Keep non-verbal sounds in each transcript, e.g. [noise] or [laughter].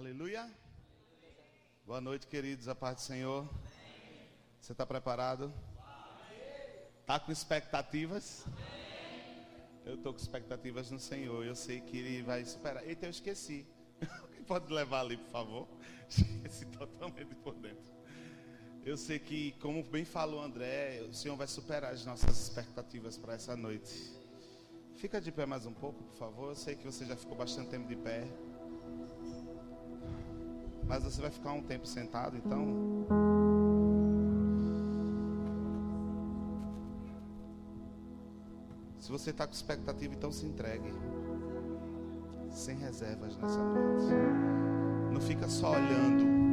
Aleluia. Boa noite, queridos. A paz do Senhor. Você está preparado? Está com expectativas? Eu estou com expectativas no Senhor. Eu sei que Ele vai superar. Eita, eu esqueci. [laughs] Quem pode levar ali, por favor? [laughs] Esqueci totalmente por dentro. Eu sei que, como bem falou André, o Senhor vai superar as nossas expectativas para essa noite. Fica de pé mais um pouco, por favor. Eu sei que você já ficou bastante tempo de pé. Mas você vai ficar um tempo sentado, então. Se você está com expectativa, então se entregue. Sem reservas nessa noite. Não fica só olhando.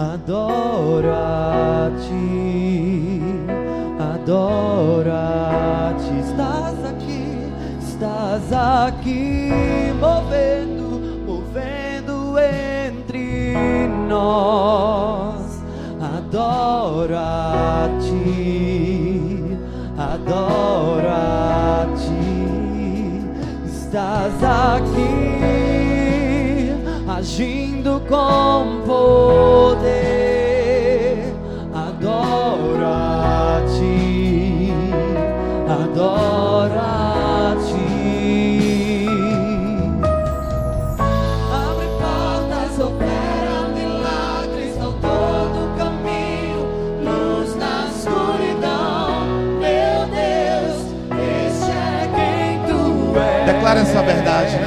adoro a ti, adoro a ti. Estás aqui, estás aqui, movendo, movendo entre nós. Adoro a ti, adoro a ti. Estás aqui, agindo com poder declara essa verdade.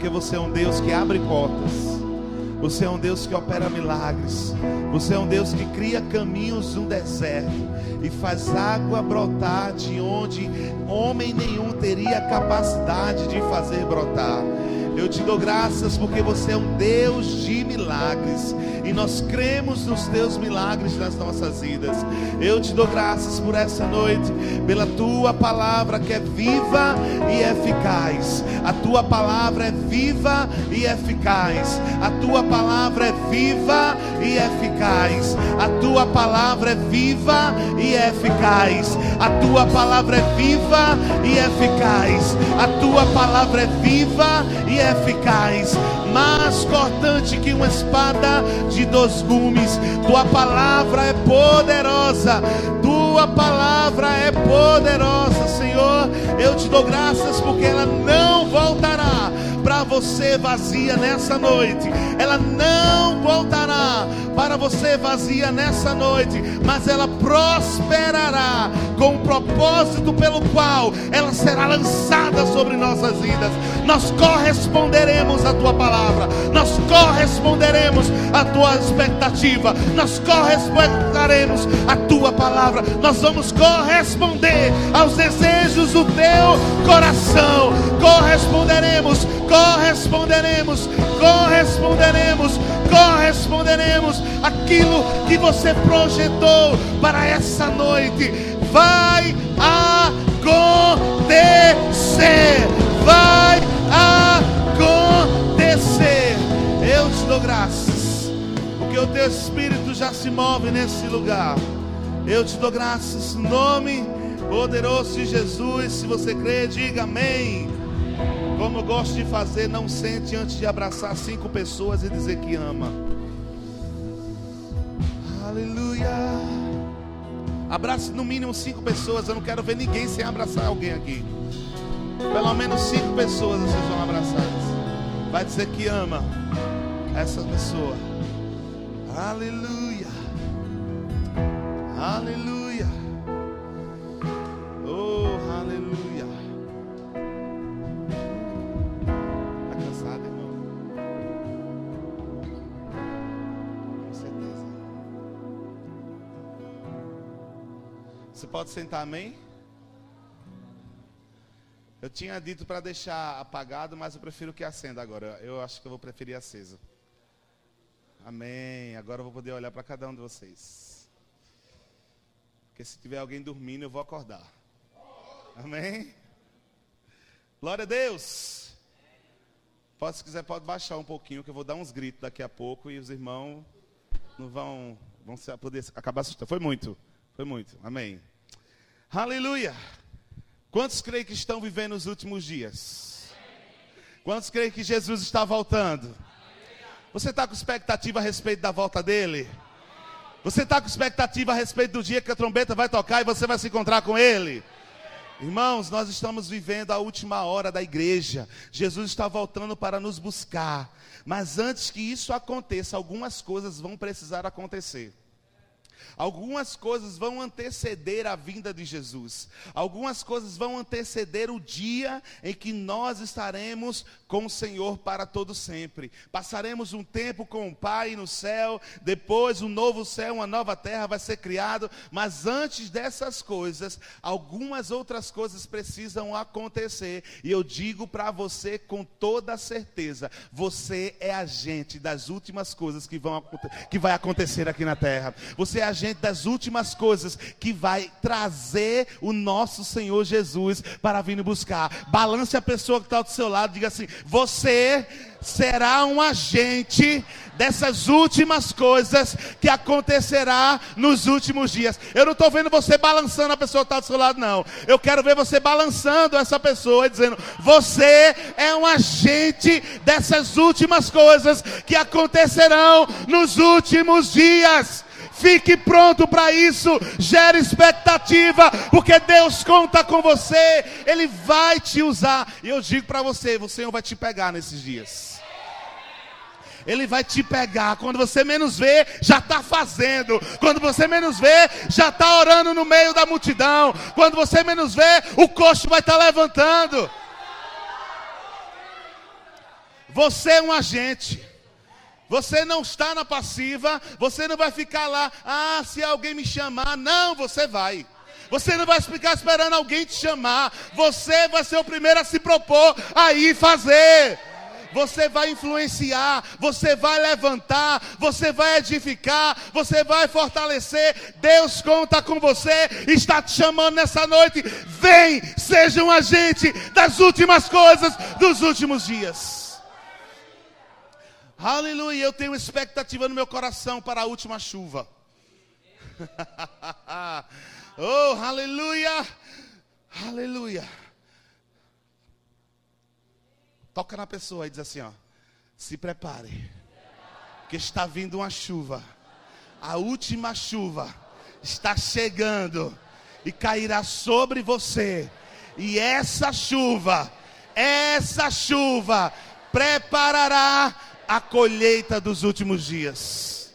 Porque você é um Deus que abre portas. Você é um Deus que opera milagres. Você é um Deus que cria caminhos no deserto e faz água brotar de onde homem nenhum teria capacidade de fazer brotar. Eu te dou graças porque você é um Deus de milagres e nós cremos nos teus milagres nas nossas vidas. Eu te dou graças por essa noite, pela tua palavra que é viva e eficaz. A tua palavra é viva e eficaz. A tua palavra é viva e eficaz. A tua palavra é viva e eficaz. A tua palavra é viva e eficaz. A tua palavra é viva e eficaz, mais cortante que uma espada de dois gumes. Tua palavra é poderosa. Tua palavra é poderosa, Senhor. Eu te dou graças porque ela não voltará para você vazia nessa noite. Ela não voltará para você vazia nessa noite, mas ela prosperará com o propósito pelo qual ela será lançada sobre nossas vidas. Nós corresponderemos à tua palavra, nós corresponderemos à tua expectativa, nós corresponderemos à tua palavra, nós vamos corresponder aos desejos do teu coração, corresponderemos, corresponderemos, corresponderemos, corresponderemos aquilo que você projetou para essa noite. Vai acontecer. Vai acontecer. Eu te dou graças, porque o teu espírito já se move nesse lugar. Eu te dou graças, no nome poderoso de Jesus. Se você crê, diga amém. Como eu gosto de fazer, não sente antes de abraçar cinco pessoas e dizer que ama. Aleluia. Abrace no mínimo cinco pessoas. Eu não quero ver ninguém sem abraçar alguém aqui. Pelo menos cinco pessoas vocês vão abraçar. Vai dizer que ama essa pessoa. Aleluia. Aleluia. Você pode sentar, amém? Eu tinha dito para deixar apagado, mas eu prefiro que acenda agora. Eu acho que eu vou preferir acesa. Amém. Agora eu vou poder olhar para cada um de vocês. Porque se tiver alguém dormindo, eu vou acordar. Amém? Glória a Deus. Pode, se quiser, pode baixar um pouquinho, que eu vou dar uns gritos daqui a pouco e os irmãos não vão, vão poder acabar assustando. Foi muito, foi muito. Amém. Aleluia. Quantos creem que estão vivendo os últimos dias? Quantos creem que Jesus está voltando? Você está com expectativa a respeito da volta dele? Você está com expectativa a respeito do dia que a trombeta vai tocar e você vai se encontrar com ele? Irmãos, nós estamos vivendo a última hora da igreja. Jesus está voltando para nos buscar. Mas antes que isso aconteça, algumas coisas vão precisar acontecer. Algumas coisas vão anteceder a vinda de Jesus. Algumas coisas vão anteceder o dia em que nós estaremos com o Senhor para todo sempre. Passaremos um tempo com o Pai no céu, depois um novo céu, uma nova terra vai ser criado, mas antes dessas coisas, algumas outras coisas precisam acontecer. E eu digo para você com toda certeza, você é agente das últimas coisas que vão que vai acontecer aqui na terra. Você é agente das últimas coisas que vai trazer o nosso Senhor Jesus para vir buscar. Balance a pessoa que está do seu lado, diga assim: você será um agente dessas últimas coisas que acontecerá nos últimos dias. Eu não estou vendo você balançando a pessoa que está do seu lado, não. Eu quero ver você balançando essa pessoa e dizendo: Você é um agente dessas últimas coisas que acontecerão nos últimos dias. Fique pronto para isso, gere expectativa, porque Deus conta com você, Ele vai te usar. E eu digo para você: o Senhor vai te pegar nesses dias. Ele vai te pegar. Quando você menos vê, já está fazendo. Quando você menos vê, já está orando no meio da multidão. Quando você menos vê, o coxo vai estar tá levantando. Você é um agente. Você não está na passiva, você não vai ficar lá, ah, se alguém me chamar. Não, você vai. Você não vai ficar esperando alguém te chamar. Você vai ser o primeiro a se propor a ir fazer você vai influenciar, você vai levantar, você vai edificar, você vai fortalecer. Deus conta com você, está te chamando nessa noite. Vem, seja um agente das últimas coisas dos últimos dias. Aleluia, eu tenho expectativa no meu coração para a última chuva. [laughs] oh, aleluia, aleluia. Toca na pessoa e diz assim, ó. Se prepare. Que está vindo uma chuva. A última chuva está chegando e cairá sobre você. E essa chuva, essa chuva preparará a colheita dos últimos dias.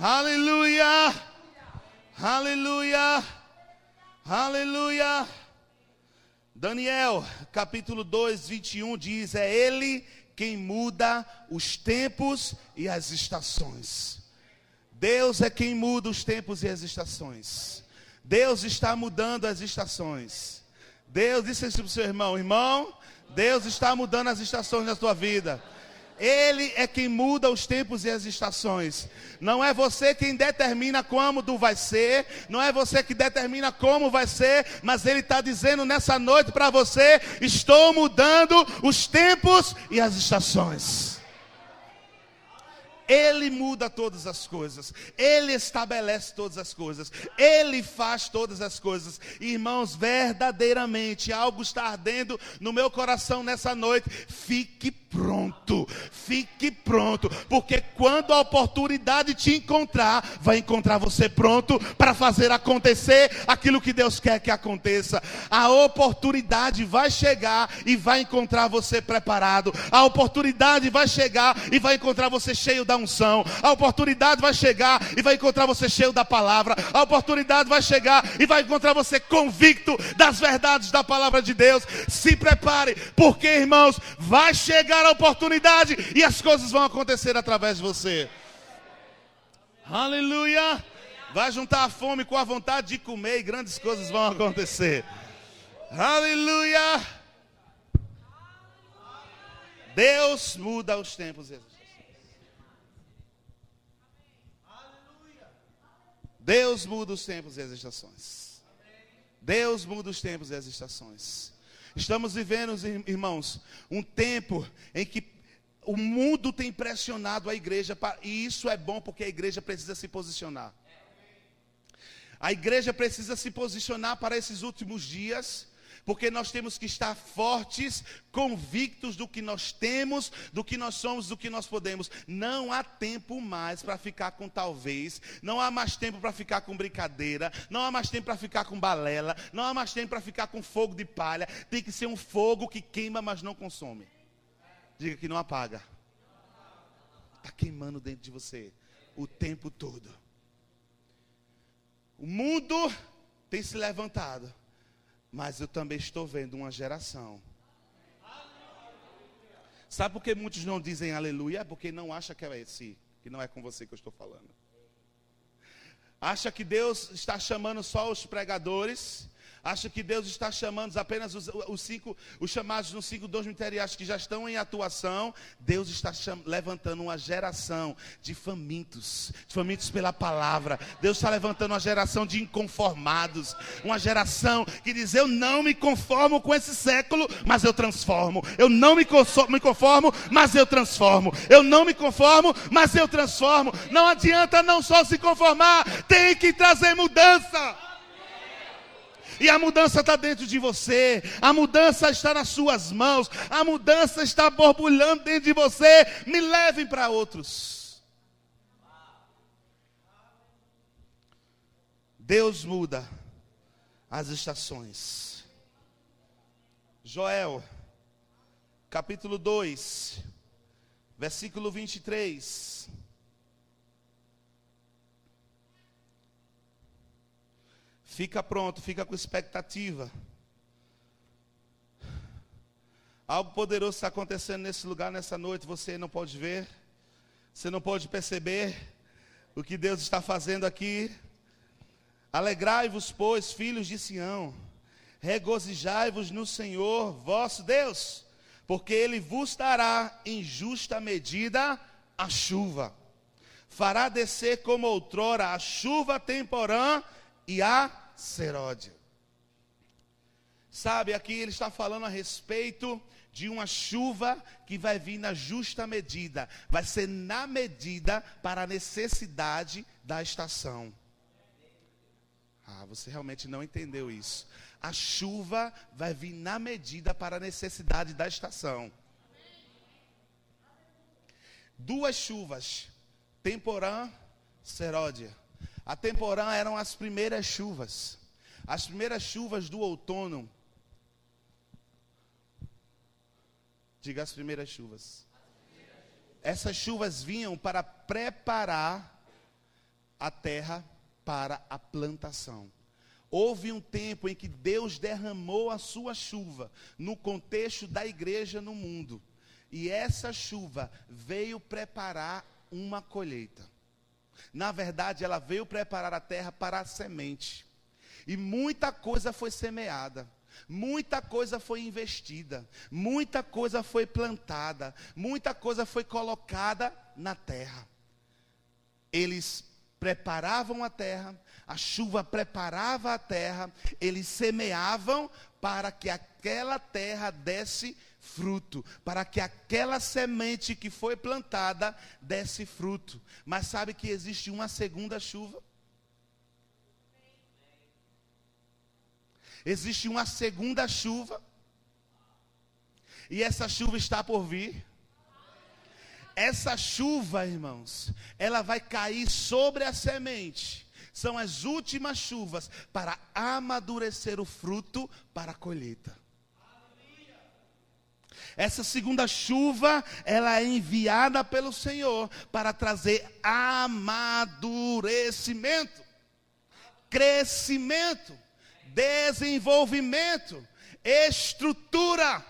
Aleluia! Aleluia! Aleluia. Daniel, capítulo 2, 21 diz: É Ele quem muda os tempos e as estações. Deus é quem muda os tempos e as estações. Deus está mudando as estações. Deus disse isso para o seu irmão: Irmão, Deus está mudando as estações da sua vida. Ele é quem muda os tempos e as estações. Não é você quem determina como vai ser, não é você que determina como vai ser, mas Ele está dizendo nessa noite para você: estou mudando os tempos e as estações. Ele muda todas as coisas, Ele estabelece todas as coisas, Ele faz todas as coisas. Irmãos, verdadeiramente algo está ardendo no meu coração nessa noite. Fique pronto, fique pronto, porque quando a oportunidade te encontrar, vai encontrar você pronto para fazer acontecer aquilo que Deus quer que aconteça. A oportunidade vai chegar e vai encontrar você preparado. A oportunidade vai chegar e vai encontrar você cheio da unção. A oportunidade vai chegar e vai encontrar você cheio da palavra. A oportunidade vai chegar e vai encontrar você convicto das verdades da palavra de Deus. Se prepare, porque irmãos, vai chegar a oportunidade e as coisas vão acontecer através de você. Aleluia! Vai juntar a fome com a vontade de comer e grandes coisas vão acontecer. Aleluia! Deus muda os tempos. Deus muda os tempos e as estações. Deus muda os tempos e as estações. Estamos vivendo, irmãos, um tempo em que o mundo tem pressionado a igreja, e isso é bom porque a igreja precisa se posicionar. A igreja precisa se posicionar para esses últimos dias, porque nós temos que estar fortes, convictos do que nós temos, do que nós somos, do que nós podemos. Não há tempo mais para ficar com talvez, não há mais tempo para ficar com brincadeira, não há mais tempo para ficar com balela, não há mais tempo para ficar com fogo de palha. Tem que ser um fogo que queima, mas não consome. Diga que não apaga. Está queimando dentro de você o tempo todo. O mundo tem se levantado. Mas eu também estou vendo uma geração. Sabe por que muitos não dizem aleluia? Porque não acha que é esse, que não é com você que eu estou falando. Acha que Deus está chamando só os pregadores, acha que Deus está chamando apenas os, os cinco, os chamados nos cinco dons ministeriais que já estão em atuação. Deus está cham, levantando uma geração de famintos, de famintos pela palavra. Deus está levantando uma geração de inconformados, uma geração que diz: Eu não me conformo com esse século, mas eu transformo. Eu não me conformo, mas eu transformo. Eu não me conformo, mas eu transformo. Não adianta não só se conformar, tem que trazer mudança. E a mudança está dentro de você, a mudança está nas suas mãos, a mudança está borbulhando dentro de você. Me levem para outros. Deus muda as estações. Joel, capítulo 2, versículo 23. Fica pronto, fica com expectativa. Algo poderoso está acontecendo nesse lugar, nessa noite, você não pode ver, você não pode perceber o que Deus está fazendo aqui. Alegrai-vos, pois, filhos de Sião, regozijai-vos no Senhor, vosso Deus, porque Ele vos dará em justa medida a chuva. Fará descer como outrora a chuva temporã e a seródia. Sabe, aqui ele está falando a respeito de uma chuva que vai vir na justa medida, vai ser na medida para a necessidade da estação. Ah, você realmente não entendeu isso. A chuva vai vir na medida para a necessidade da estação. Duas chuvas, temporã, seródia. A temporã eram as primeiras chuvas. As primeiras chuvas do outono Diga as primeiras chuvas. Essas chuvas vinham para preparar a terra para a plantação. Houve um tempo em que Deus derramou a sua chuva no contexto da igreja no mundo. E essa chuva veio preparar uma colheita. Na verdade, ela veio preparar a terra para a semente. E muita coisa foi semeada. Muita coisa foi investida, muita coisa foi plantada, muita coisa foi colocada na terra. Eles preparavam a terra, a chuva preparava a terra, eles semeavam para que aquela terra desse fruto, para que aquela semente que foi plantada desse fruto. Mas sabe que existe uma segunda chuva? existe uma segunda chuva. E essa chuva está por vir. Essa chuva, irmãos, ela vai cair sobre a semente. São as últimas chuvas para amadurecer o fruto para a colheita. Essa segunda chuva, ela é enviada pelo Senhor para trazer amadurecimento, crescimento desenvolvimento, estrutura.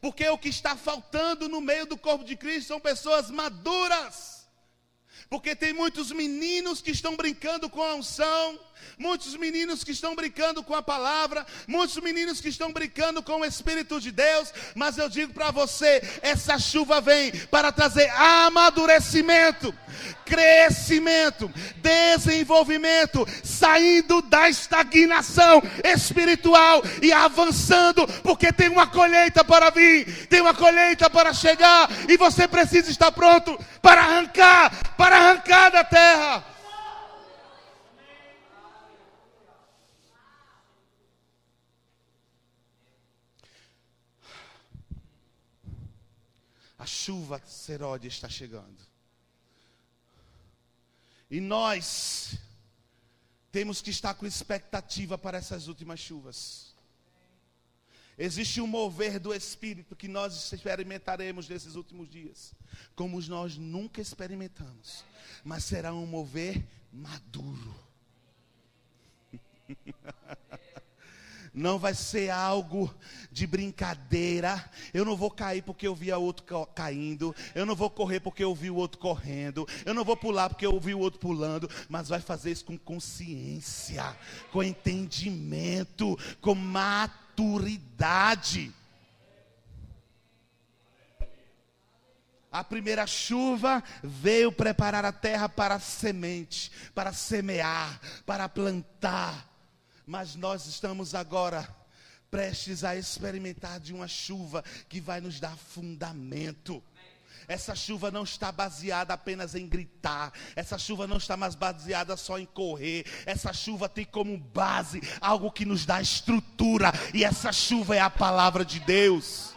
Porque o que está faltando no meio do corpo de Cristo são pessoas maduras. Porque tem muitos meninos que estão brincando com a unção, muitos meninos que estão brincando com a palavra, muitos meninos que estão brincando com o Espírito de Deus, mas eu digo para você: essa chuva vem para trazer amadurecimento, crescimento, desenvolvimento, saindo da estagnação espiritual e avançando, porque tem uma colheita para vir, tem uma colheita para chegar, e você precisa estar pronto para arrancar, para arrancar da terra. Chuva seródia está chegando. E nós temos que estar com expectativa para essas últimas chuvas. Existe um mover do Espírito que nós experimentaremos nesses últimos dias, como nós nunca experimentamos, mas será um mover maduro. [laughs] não vai ser algo de brincadeira. Eu não vou cair porque eu vi o outro caindo. Eu não vou correr porque eu vi o outro correndo. Eu não vou pular porque eu vi o outro pulando. Mas vai fazer isso com consciência, com entendimento, com maturidade. A primeira chuva veio preparar a terra para semente, para semear, para plantar mas nós estamos agora prestes a experimentar de uma chuva que vai nos dar fundamento. Essa chuva não está baseada apenas em gritar. Essa chuva não está mais baseada só em correr. Essa chuva tem como base algo que nos dá estrutura. E essa chuva é a palavra de Deus.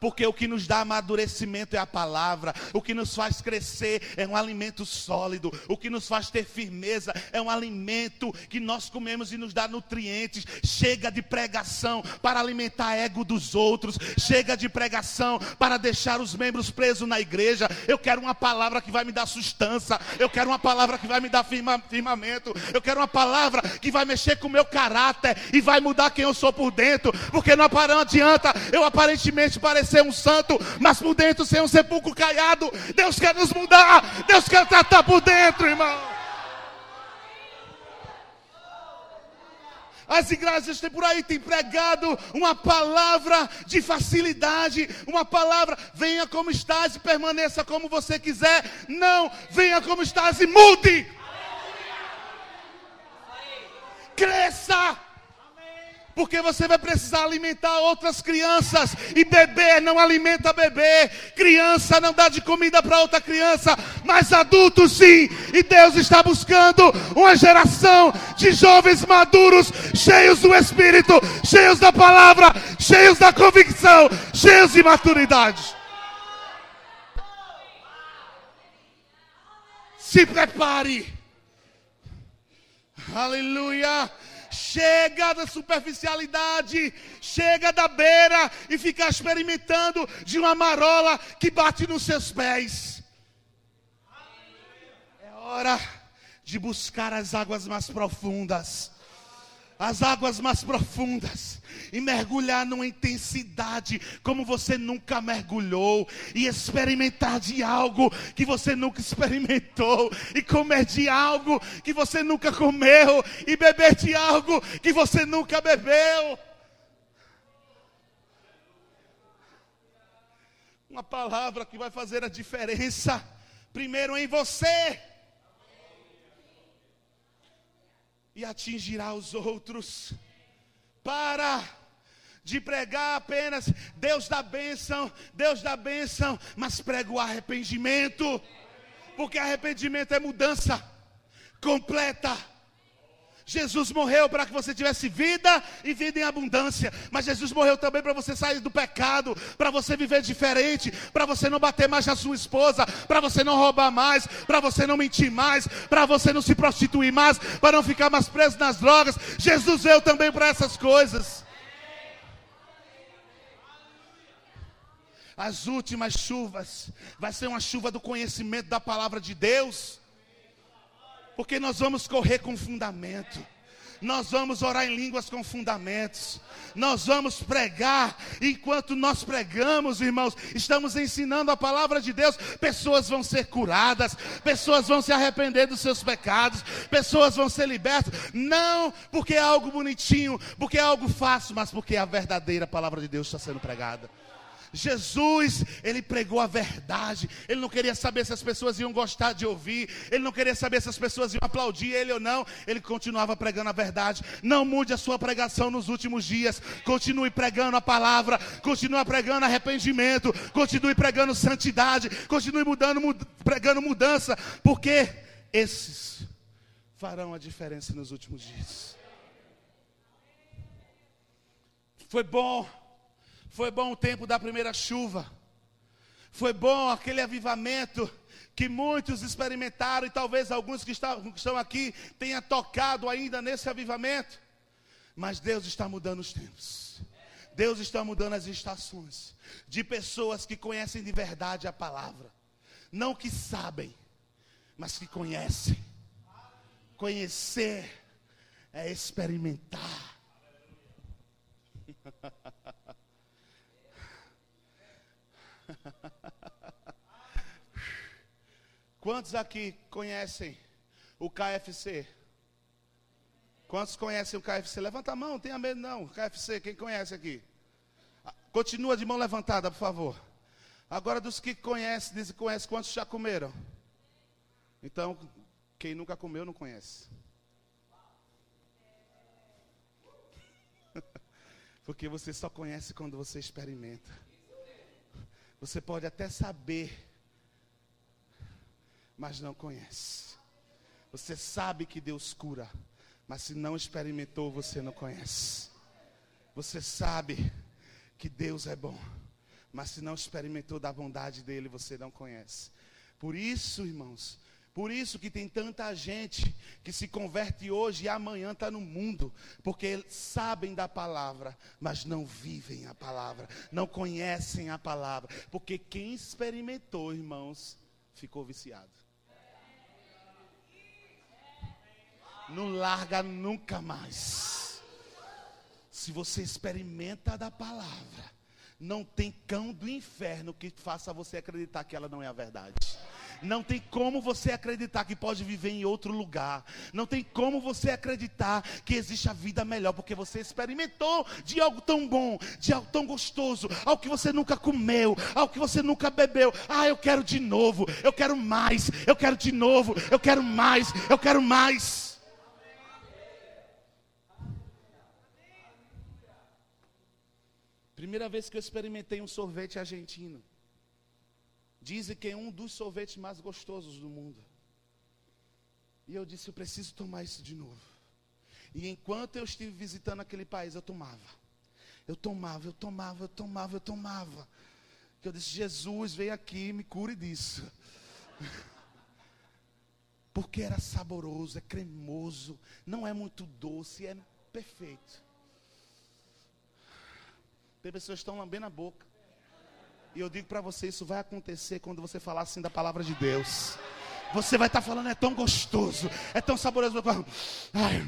Porque o que nos dá amadurecimento é a palavra, o que nos faz crescer é um alimento sólido, o que nos faz ter firmeza é um alimento que nós comemos e nos dá nutrientes. Chega de pregação para alimentar ego dos outros, chega de pregação para deixar os membros presos na igreja. Eu quero uma palavra que vai me dar sustância, eu quero uma palavra que vai me dar firma, firmamento, eu quero uma palavra que vai mexer com o meu caráter e vai mudar quem eu sou por dentro, porque não adianta eu aparentemente parecer um santo, mas por dentro ser um sepulcro caiado. Deus quer nos mudar, Deus quer tratar por dentro, irmão. As igrejas têm por aí têm pregado uma palavra de facilidade, uma palavra, venha como estás e permaneça como você quiser. Não, venha como estás e mude. Cresça porque você vai precisar alimentar outras crianças, e bebê não alimenta bebê, criança não dá de comida para outra criança, mas adultos sim, e Deus está buscando uma geração de jovens maduros, cheios do Espírito, cheios da palavra, cheios da convicção, cheios de maturidade. Se prepare. Aleluia. Chega da superficialidade, chega da beira e ficar experimentando de uma marola que bate nos seus pés. É hora de buscar as águas mais profundas as águas mais profundas e mergulhar numa intensidade como você nunca mergulhou e experimentar de algo que você nunca experimentou e comer de algo que você nunca comeu e beber de algo que você nunca bebeu. Uma palavra que vai fazer a diferença primeiro em você e atingirá os outros. Para de pregar apenas Deus dá bênção, Deus dá bênção, mas prega o arrependimento, porque arrependimento é mudança completa. Jesus morreu para que você tivesse vida e vida em abundância. Mas Jesus morreu também para você sair do pecado, para você viver diferente, para você não bater mais na sua esposa, para você não roubar mais, para você não mentir mais, para você não se prostituir mais, para não ficar mais preso nas drogas. Jesus veio também para essas coisas. As últimas chuvas vai ser uma chuva do conhecimento da palavra de Deus porque nós vamos correr com fundamento. Nós vamos orar em línguas com fundamentos. Nós vamos pregar. Enquanto nós pregamos, irmãos, estamos ensinando a palavra de Deus. Pessoas vão ser curadas, pessoas vão se arrepender dos seus pecados, pessoas vão ser libertas. Não porque é algo bonitinho, porque é algo fácil, mas porque a verdadeira palavra de Deus está sendo pregada. Jesus, ele pregou a verdade. Ele não queria saber se as pessoas iam gostar de ouvir. Ele não queria saber se as pessoas iam aplaudir ele ou não. Ele continuava pregando a verdade. Não mude a sua pregação nos últimos dias. Continue pregando a palavra. Continue pregando arrependimento. Continue pregando santidade. Continue mudando, mud pregando mudança. Porque esses farão a diferença nos últimos dias. Foi bom foi bom o tempo da primeira chuva. Foi bom aquele avivamento que muitos experimentaram e talvez alguns que estão, aqui tenham tocado ainda nesse avivamento. Mas Deus está mudando os tempos. Deus está mudando as estações de pessoas que conhecem de verdade a palavra. Não que sabem, mas que conhecem. Conhecer é experimentar. [laughs] [laughs] Quantos aqui conhecem o KFC? Quantos conhecem o KFC? Levanta a mão, tenha medo não. KFC, quem conhece aqui? Ah, continua de mão levantada, por favor. Agora, dos que conhecem, dizem que conhecem, quantos já comeram? Então, quem nunca comeu, não conhece. [laughs] Porque você só conhece quando você experimenta. Você pode até saber, mas não conhece. Você sabe que Deus cura, mas se não experimentou, você não conhece. Você sabe que Deus é bom, Mas se não experimentou da bondade dele, você não conhece. Por isso, irmãos, por isso que tem tanta gente que se converte hoje e amanhã está no mundo, porque sabem da palavra, mas não vivem a palavra, não conhecem a palavra, porque quem experimentou, irmãos, ficou viciado. Não larga nunca mais. Se você experimenta da palavra, não tem cão do inferno que faça você acreditar que ela não é a verdade. Não tem como você acreditar que pode viver em outro lugar. Não tem como você acreditar que existe a vida melhor, porque você experimentou de algo tão bom, de algo tão gostoso, algo que você nunca comeu, algo que você nunca bebeu. Ah, eu quero de novo, eu quero mais, eu quero de novo, eu quero mais, eu quero mais. Primeira vez que eu experimentei um sorvete argentino. Dizem que é um dos sorvetes mais gostosos do mundo. E eu disse: Eu preciso tomar isso de novo. E enquanto eu estive visitando aquele país, eu tomava. Eu tomava, eu tomava, eu tomava, eu tomava. Que eu disse: Jesus, vem aqui, me cure disso. [laughs] Porque era saboroso, é cremoso, não é muito doce, é perfeito. Tem pessoas que estão lambendo a boca. E eu digo para você, isso vai acontecer quando você falar assim da palavra de Deus. Você vai estar tá falando, é tão gostoso, é tão saboroso. Ai,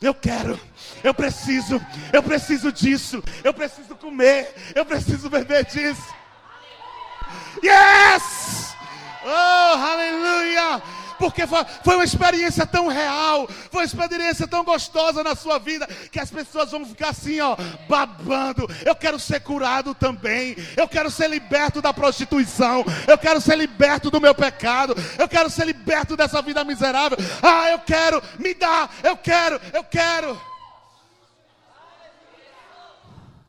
eu quero, eu preciso, eu preciso disso, eu preciso comer, eu preciso beber disso. Yes! Oh, aleluia! Porque foi uma experiência tão real, foi uma experiência tão gostosa na sua vida, que as pessoas vão ficar assim, ó, babando. Eu quero ser curado também, eu quero ser liberto da prostituição, eu quero ser liberto do meu pecado, eu quero ser liberto dessa vida miserável. Ah, eu quero, me dá, eu quero, eu quero.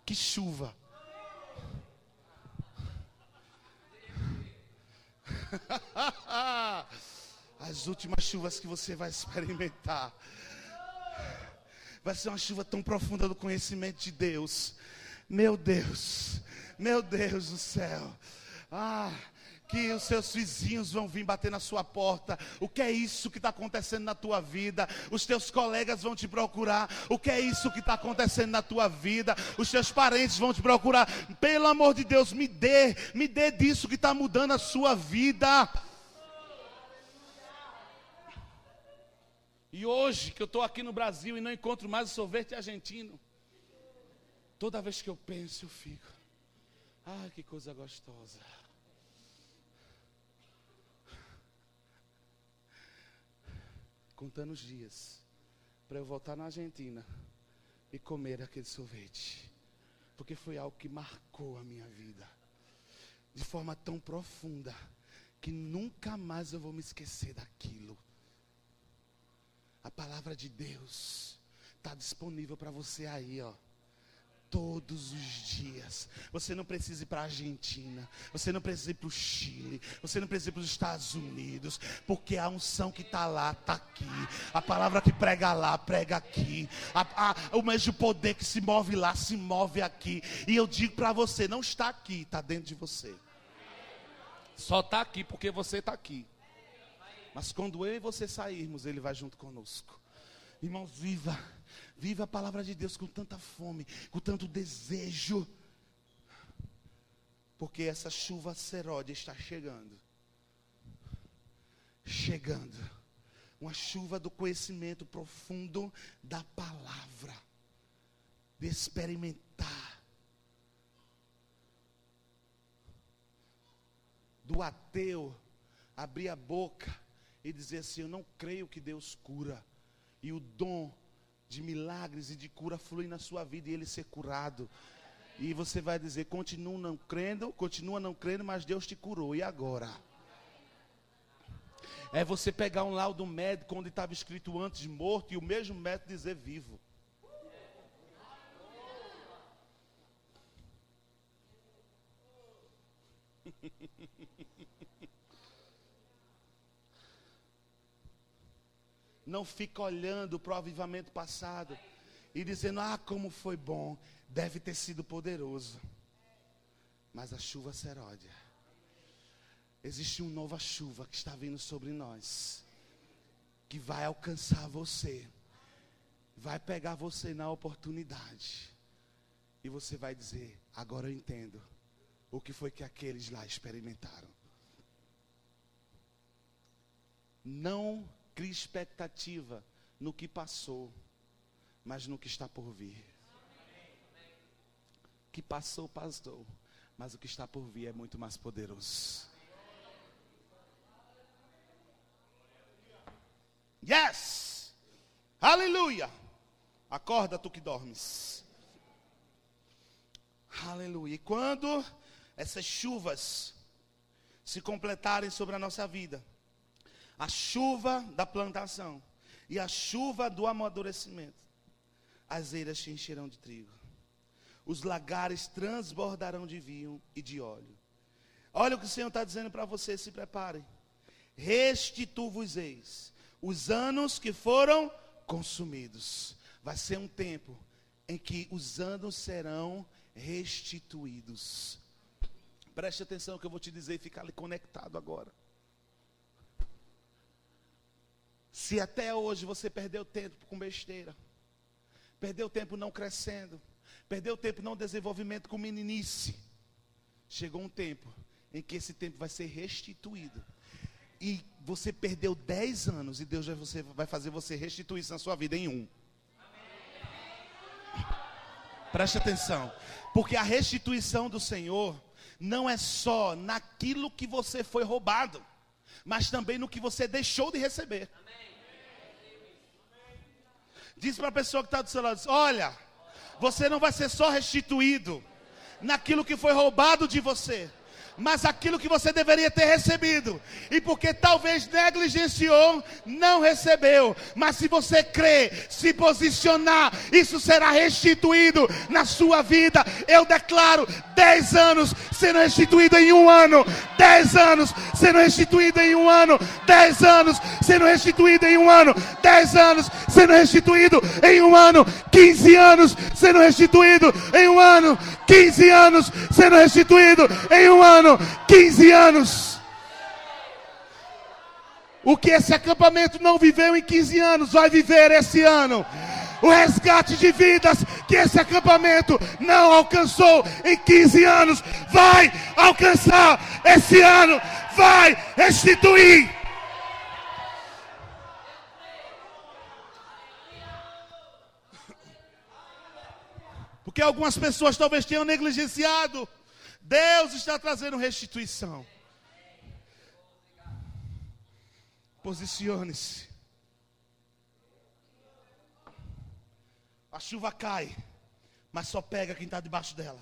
Que chuva. [laughs] as últimas chuvas que você vai [laughs] experimentar. Vai ser uma chuva tão profunda do conhecimento de Deus. Meu Deus, meu Deus do céu. Ah, que os seus vizinhos vão vir bater na sua porta. O que é isso que está acontecendo na tua vida? Os teus colegas vão te procurar. O que é isso que está acontecendo na tua vida? Os teus parentes vão te procurar. Pelo amor de Deus, me dê, me dê disso que está mudando a sua vida. E hoje que eu estou aqui no Brasil e não encontro mais o sorvete argentino, toda vez que eu penso, eu fico, ai que coisa gostosa. Contando os dias para eu voltar na Argentina e comer aquele sorvete, porque foi algo que marcou a minha vida de forma tão profunda que nunca mais eu vou me esquecer daquilo. A palavra de Deus está disponível para você aí, ó. Todos os dias. Você não precisa ir para a Argentina. Você não precisa ir para o Chile. Você não precisa ir para os Estados Unidos. Porque a unção que está lá, está aqui. A palavra que prega lá, prega aqui. A, a, o mesmo poder que se move lá, se move aqui. E eu digo para você: não está aqui, está dentro de você. Só está aqui porque você está aqui. Mas quando eu e você sairmos, Ele vai junto conosco. Irmãos, viva, viva a palavra de Deus com tanta fome, com tanto desejo. Porque essa chuva seródia está chegando. Chegando. Uma chuva do conhecimento profundo da palavra. De experimentar. Do ateu abrir a boca e dizer assim: Eu não creio que Deus cura. E o dom de milagres e de cura flui na sua vida e ele ser curado. E você vai dizer: Continua não crendo, continua não crendo, mas Deus te curou. E agora? É você pegar um laudo médico onde estava escrito antes morto e o mesmo médico dizer vivo. Não fica olhando para o avivamento passado e dizendo: Ah, como foi bom, deve ter sido poderoso. mas a chuva seródia. Existe uma nova chuva que está vindo sobre nós, que vai alcançar você, vai pegar você na oportunidade, e você vai dizer: agora eu entendo o que foi que aqueles lá experimentaram. Não crie expectativa no que passou, mas no que está por vir. Que passou, passou, mas o que está por vir é muito mais poderoso. Yes! Aleluia! Acorda tu que dormes. Aleluia. E quando essas chuvas se completarem sobre a nossa vida, a chuva da plantação e a chuva do amadurecimento, as eiras se encherão de trigo, os lagares transbordarão de vinho e de óleo. Olha o que o Senhor está dizendo para você, se preparem. Restitu-vos-eis os anos que foram consumidos. Vai ser um tempo em que os anos serão restituídos. Preste atenção que eu vou te dizer e ficar ali conectado agora. Se até hoje você perdeu tempo com besteira, perdeu tempo não crescendo, perdeu tempo não desenvolvimento com meninice, chegou um tempo em que esse tempo vai ser restituído. E você perdeu 10 anos e Deus vai fazer você restituir isso na sua vida em um. [laughs] Preste atenção, porque a restituição do Senhor não é só naquilo que você foi roubado, mas também no que você deixou de receber. Diz para a pessoa que está do seu lado: olha, você não vai ser só restituído naquilo que foi roubado de você mas aquilo que você deveria ter recebido, e porque talvez negligenciou, não recebeu. Mas se você crê, se posicionar, isso será restituído na sua vida. Eu declaro: 10 anos sendo restituído em um ano, 10 anos sendo restituído em um ano, 10 anos sendo restituído em um ano, 10 anos sendo restituído em um ano, 15 anos sendo restituído em um ano, 15 anos sendo restituído em um ano, 15 anos. O que esse acampamento não viveu em 15 anos, vai viver esse ano. O resgate de vidas que esse acampamento não alcançou em 15 anos, vai alcançar esse ano, vai restituir. Porque algumas pessoas talvez tenham negligenciado. Deus está trazendo restituição. Posicione-se. A chuva cai, mas só pega quem está debaixo dela.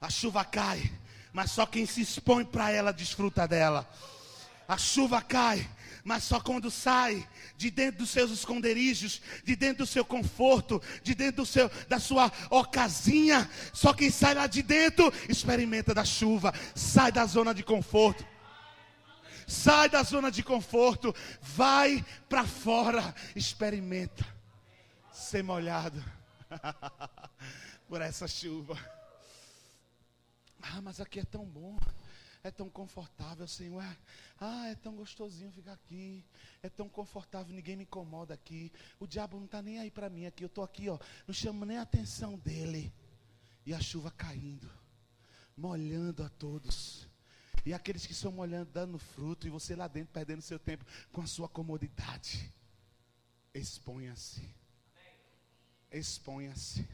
A chuva cai, mas só quem se expõe para ela desfruta dela. A chuva cai, mas só quando sai de dentro dos seus esconderijos, de dentro do seu conforto, de dentro do seu, da sua ocasinha, só quem sai lá de dentro experimenta da chuva, sai da zona de conforto. Sai da zona de conforto, vai para fora, experimenta ser molhado [laughs] por essa chuva. Ah, mas aqui é tão bom é tão confortável, Senhor. Ah, é tão gostosinho ficar aqui. É tão confortável, ninguém me incomoda aqui. O diabo não está nem aí para mim aqui. Eu estou aqui, ó, não chamo nem a atenção dele. E a chuva caindo, molhando a todos. E aqueles que estão molhando, dando fruto, e você lá dentro perdendo seu tempo com a sua comodidade. Exponha-se. Exponha-se.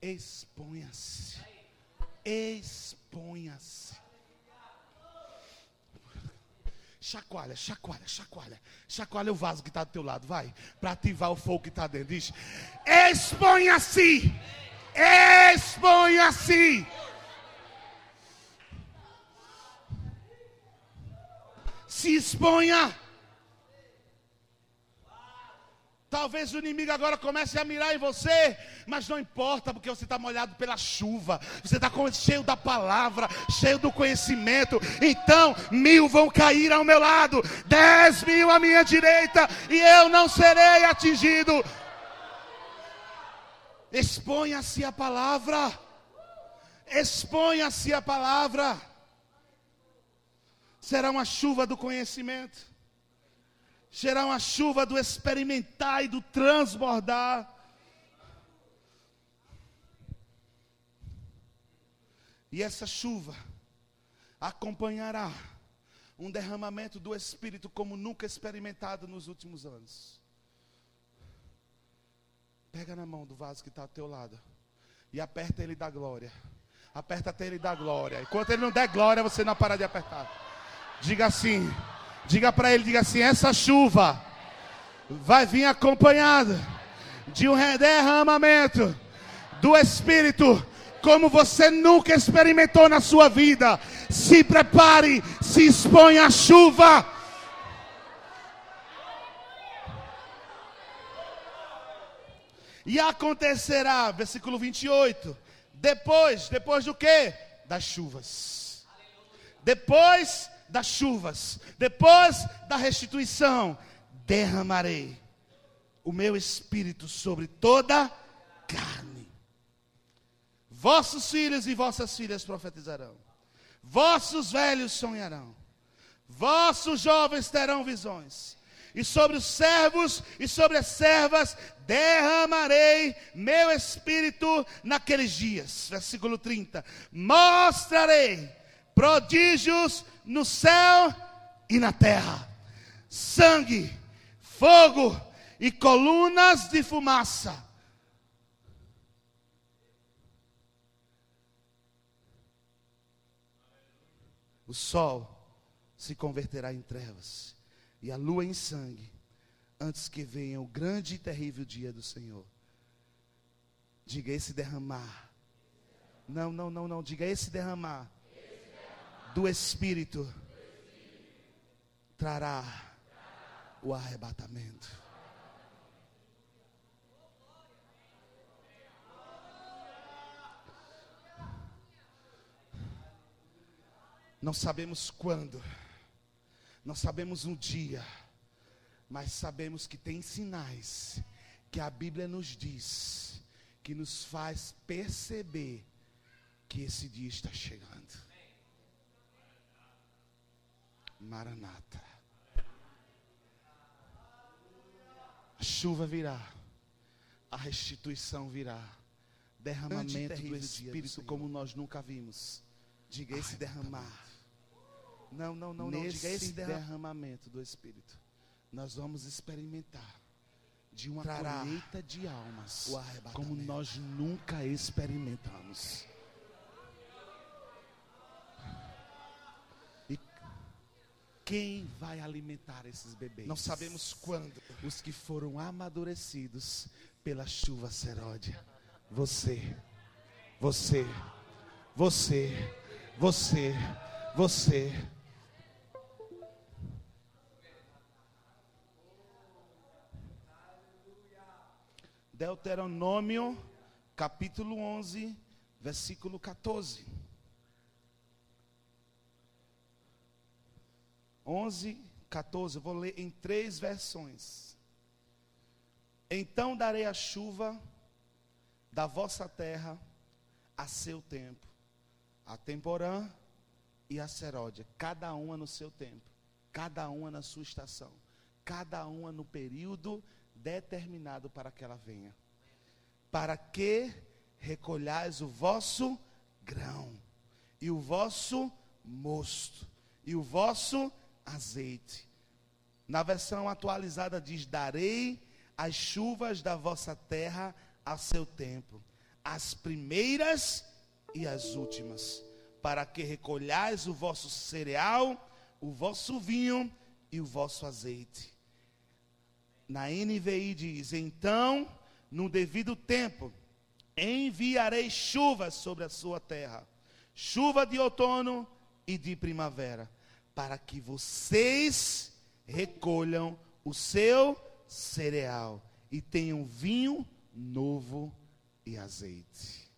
Exponha-se. Exponha-se. Chacoalha, chacoalha, chacoalha. Chacoalha o vaso que está do teu lado, vai. Para ativar o fogo que está dentro. Diz: Exponha-se. Exponha-se. Se exponha. Talvez o inimigo agora comece a mirar em você, mas não importa, porque você está molhado pela chuva, você está cheio da palavra, cheio do conhecimento. Então, mil vão cair ao meu lado, dez mil à minha direita, e eu não serei atingido. Exponha-se a palavra, Exponha-se a palavra. Será uma chuva do conhecimento. Será uma chuva do experimentar e do transbordar. E essa chuva acompanhará um derramamento do Espírito como nunca experimentado nos últimos anos. Pega na mão do vaso que está ao teu lado e aperta ele da glória. Aperta até ele da glória. Enquanto ele não der glória, você não para de apertar. Diga assim, diga para ele, diga assim: essa chuva vai vir acompanhada de um derramamento do Espírito como você nunca experimentou na sua vida. Se prepare, se expõe à chuva. E acontecerá, versículo 28, depois, depois do que? Das chuvas. Depois das chuvas, depois da restituição, derramarei o meu espírito sobre toda carne. Vossos filhos e vossas filhas profetizarão. Vossos velhos sonharão. Vossos jovens terão visões. E sobre os servos e sobre as servas derramarei meu espírito naqueles dias. Versículo 30. Mostrarei prodígios no céu e na terra: sangue, fogo e colunas de fumaça o sol se converterá em trevas e a lua em sangue, antes que venha o grande e terrível dia do Senhor. Diga esse derramar. Não, não, não, não. Diga esse derramar, do Espírito, trará o arrebatamento. Não sabemos quando, não sabemos um dia, mas sabemos que tem sinais que a Bíblia nos diz, que nos faz perceber que esse dia está chegando. Maranata. A chuva virá, a restituição virá, derramamento do Espírito como nós nunca vimos. Diga esse derramar não, não, não, não. Diga esse derramamento do Espírito. Nós vamos experimentar de uma colheita de almas como nós nunca experimentamos. Quem vai alimentar esses bebês? Não sabemos quando. Os que foram amadurecidos pela chuva seródia. Você, você, você, você, você. Deuteronômio, capítulo 11, versículo 14. 11, 14. Eu vou ler em três versões. Então darei a chuva da vossa terra a seu tempo, a temporã e a seródia, cada uma no seu tempo, cada uma na sua estação, cada uma no período determinado para que ela venha. Para que recolhais o vosso grão, e o vosso mosto, e o vosso azeite. Na versão atualizada diz: Darei as chuvas da vossa terra a seu tempo, as primeiras e as últimas, para que recolhais o vosso cereal, o vosso vinho e o vosso azeite na NVI diz: Então, no devido tempo, enviarei chuvas sobre a sua terra, chuva de outono e de primavera, para que vocês recolham o seu cereal e tenham vinho novo e azeite.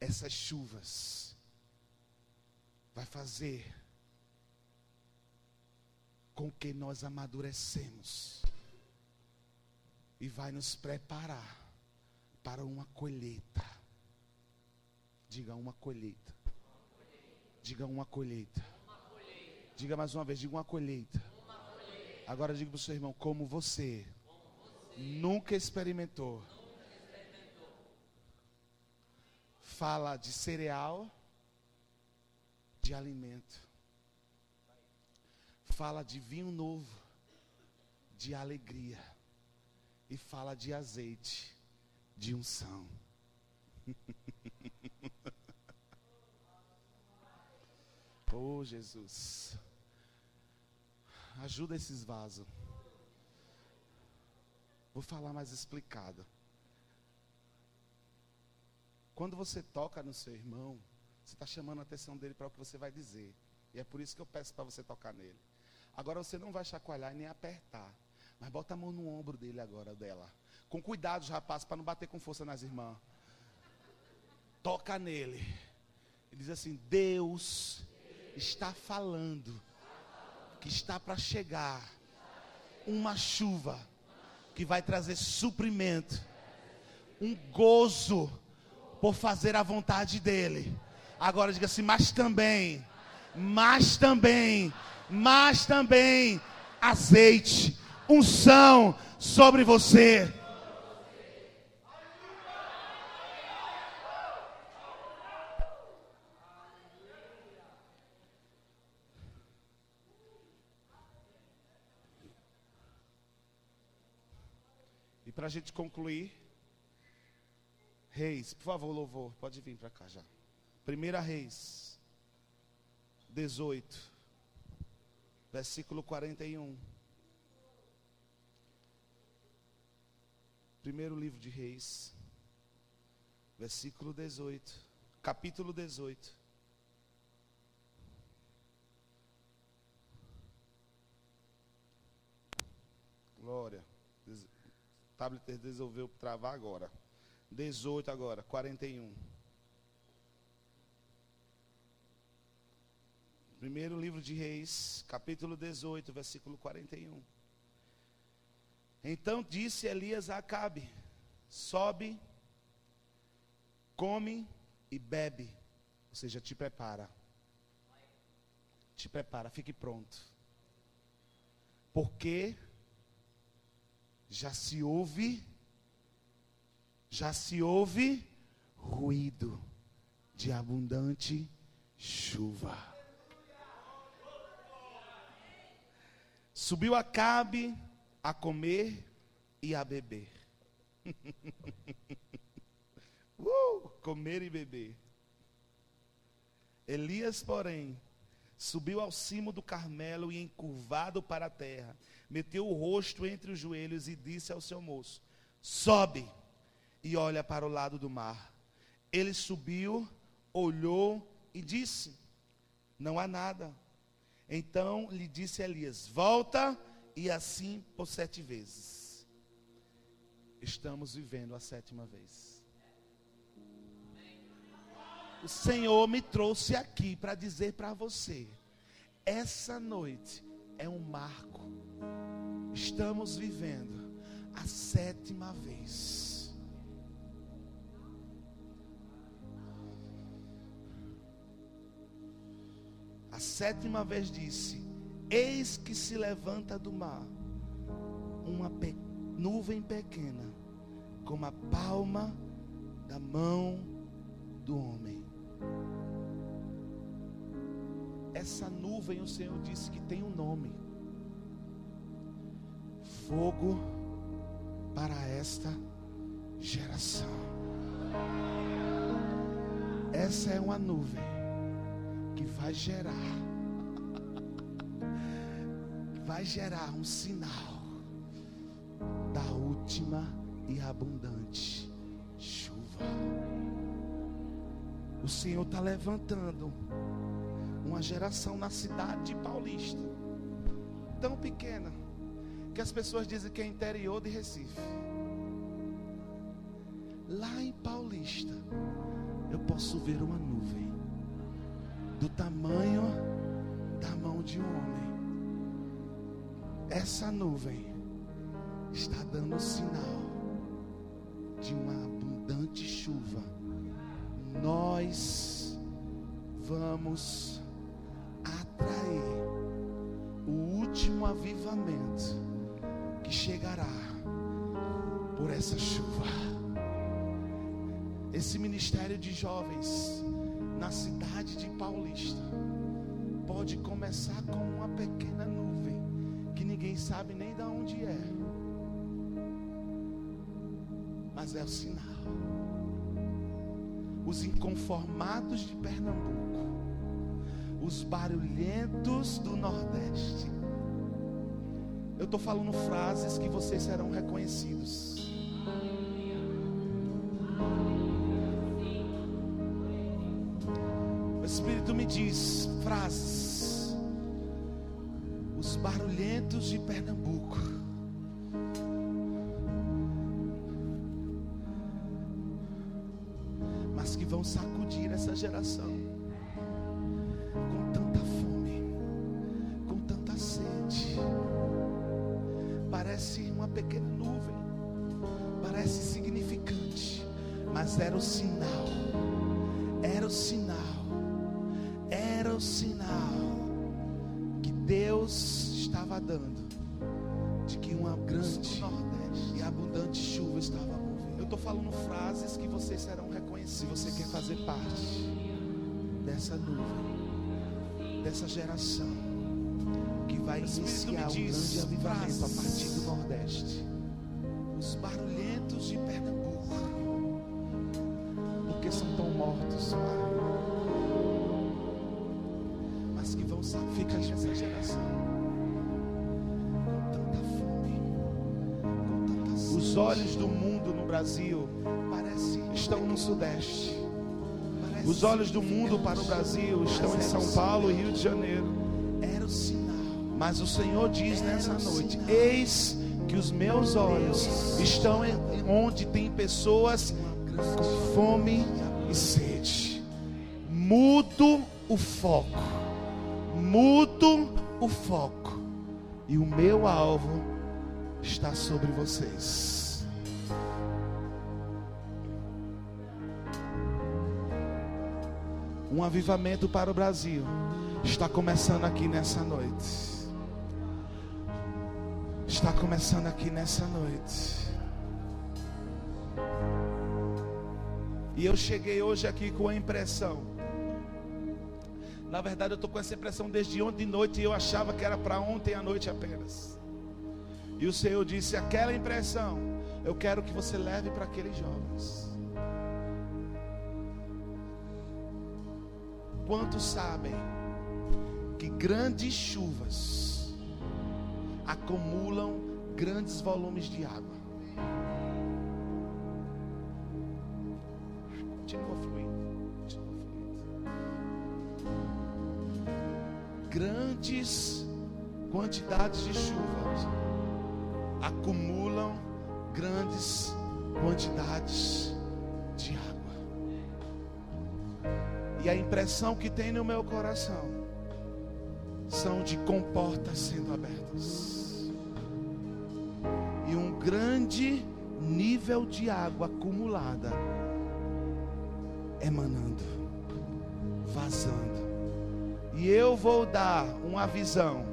Essas chuvas vai fazer com que nós amadurecemos e vai nos preparar para uma colheita. Diga uma colheita. Diga uma colheita. Diga mais uma vez, diga uma colheita. Agora diga para o seu irmão, como você, nunca experimentou. Fala de cereal, de alimento. Fala de vinho novo, de alegria. E fala de azeite, de unção. [laughs] oh, Jesus. Ajuda esses vasos. Vou falar mais explicado. Quando você toca no seu irmão, você está chamando a atenção dele para o que você vai dizer. E é por isso que eu peço para você tocar nele. Agora você não vai chacoalhar e nem apertar. Mas bota a mão no ombro dele agora, dela. Com cuidado, rapaz, para não bater com força nas irmãs. Toca nele. E diz assim: Deus está falando que está para chegar uma chuva que vai trazer suprimento, um gozo por fazer a vontade dele. Agora diga assim, mas também, mas também, mas também azeite, unção sobre você. Para a gente concluir, Reis, por favor, louvor, pode vir para cá já. Primeira Reis, 18, versículo 41. Primeiro livro de Reis, versículo 18, capítulo 18. Glória tablet resolveu travar agora. 18 agora, 41. Primeiro livro de Reis, capítulo 18, versículo 41. Então disse Elias a Acabe: Sobe, come e bebe. Ou seja, te prepara. Te prepara, fique pronto. Porque já se ouve, já se ouve ruído de abundante chuva. Subiu Acabe a comer e a beber. [laughs] uh, comer e beber. Elias, porém, subiu ao cimo do Carmelo e encurvado para a terra, meteu o rosto entre os joelhos e disse ao seu moço: Sobe e olha para o lado do mar. Ele subiu, olhou e disse: Não há nada. Então lhe disse Elias: Volta e assim por sete vezes. Estamos vivendo a sétima vez. O Senhor me trouxe aqui para dizer para você: essa noite é um marco estamos vivendo a sétima vez. A sétima vez disse: Eis que se levanta do mar uma pe nuvem pequena, como a palma da mão do homem. Essa nuvem, o Senhor disse que tem um nome fogo para esta geração. Essa é uma nuvem que vai gerar, [laughs] vai gerar um sinal da última e abundante chuva. O Senhor está levantando uma geração na cidade de Paulista, tão pequena que as pessoas dizem que é interior de Recife. Lá em Paulista, eu posso ver uma nuvem do tamanho da mão de um homem. Essa nuvem está dando sinal de uma abundante chuva nós vamos atrair o último avivamento que chegará por essa chuva. Esse ministério de jovens na cidade de Paulista pode começar com uma pequena nuvem que ninguém sabe nem de onde é, mas é o sinal. Os inconformados de Pernambuco, os barulhentos do Nordeste. Eu estou falando frases que vocês serão reconhecidos. Vão sacudir essa geração. Com tanta fome, com tanta sede. Parece uma pequena nuvem. Parece significante. Mas era o sinal. Era o sinal o sinal que Deus estava dando de que uma grande estou falando frases que vocês serão reconhecidos. Se você quer fazer parte dessa nuvem, dessa geração que vai iniciar um grande avivamento a partir do Nordeste, os barulhentos de Pernambuco, porque são tão mortos, Pai fica essa geração com tanta fome, com tanta sede. Os olhos do mundo Brasil estão no Sudeste. Os olhos do mundo para o Brasil estão em São Paulo e Rio de Janeiro. Era o sinal. Mas o Senhor diz nessa noite: Eis que os meus olhos estão onde tem pessoas com fome e sede. Mudo o foco mudo o foco e o meu alvo está sobre vocês. Um avivamento para o Brasil está começando aqui nessa noite. Está começando aqui nessa noite. E eu cheguei hoje aqui com a impressão na verdade, eu estou com essa impressão desde ontem de noite e eu achava que era para ontem à noite apenas. E o Senhor disse: aquela impressão, eu quero que você leve para aqueles jovens. Quantos sabem que grandes chuvas acumulam grandes volumes de água? Continua fluindo. grandes quantidades de chuva acumulam grandes quantidades E a impressão que tem no meu coração são de comportas sendo abertas. E um grande nível de água acumulada emanando, vazando e eu vou dar uma visão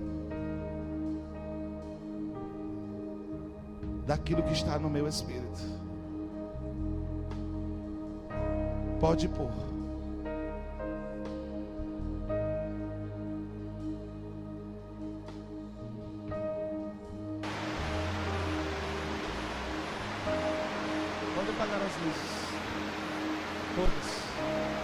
daquilo que está no meu espírito. Pode pôr. Pode apagar as luzes. Todas.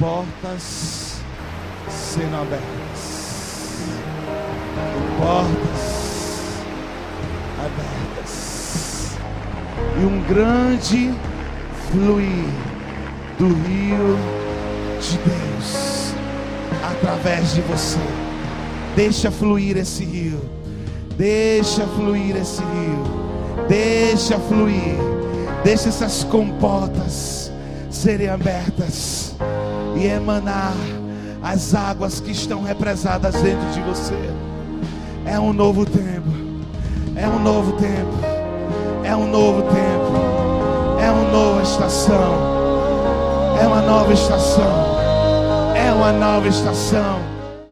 Portas sendo abertas. Portas abertas. E um grande fluir do rio de Deus através de você. Deixa fluir esse rio. Deixa fluir esse rio. Deixa fluir. Deixa essas comportas serem abertas e emanar as águas que estão represadas dentro de você. É um novo tempo. É um novo tempo. É um novo tempo. É uma nova estação. É uma nova estação. É uma nova estação.